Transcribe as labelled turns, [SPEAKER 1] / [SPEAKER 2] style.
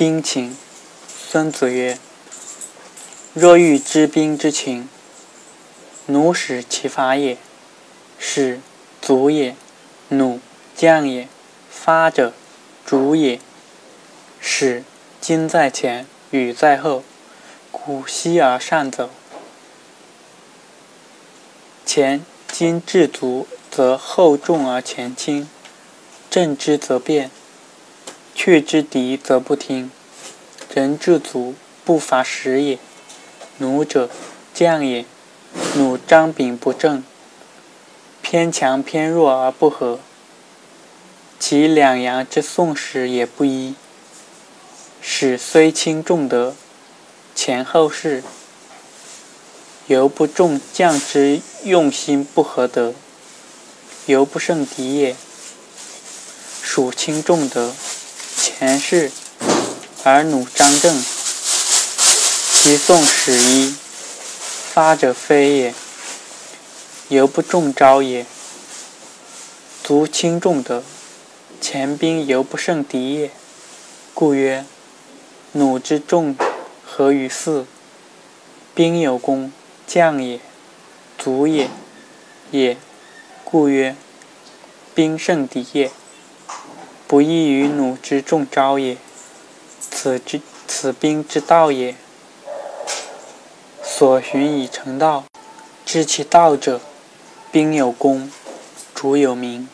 [SPEAKER 1] 兵情。孙子曰：“若欲知兵之情，弩使其发也。使卒也，弩将也。发者，主也。使今在前，羽在后，鼓息而善走。前今至足，则后重而前轻；正之则变，却之敌则不听。”人至足，不乏时也。弩者，将也。弩张柄不正，偏强偏弱而不和，其两阳之送使也不一。使虽轻重德，前后事，犹不重将之用心不合德，犹不胜敌也。属轻重德，前世。而弩张正，其送使一，发者非也，犹不中招也。足轻重德，前兵犹不胜敌也。故曰：弩之重合于四，兵有功，将也，卒也。也，故曰：兵胜敌也，不异于弩之中招也。此之此兵之道也。所寻以成道，知其道者，兵有功，主有名。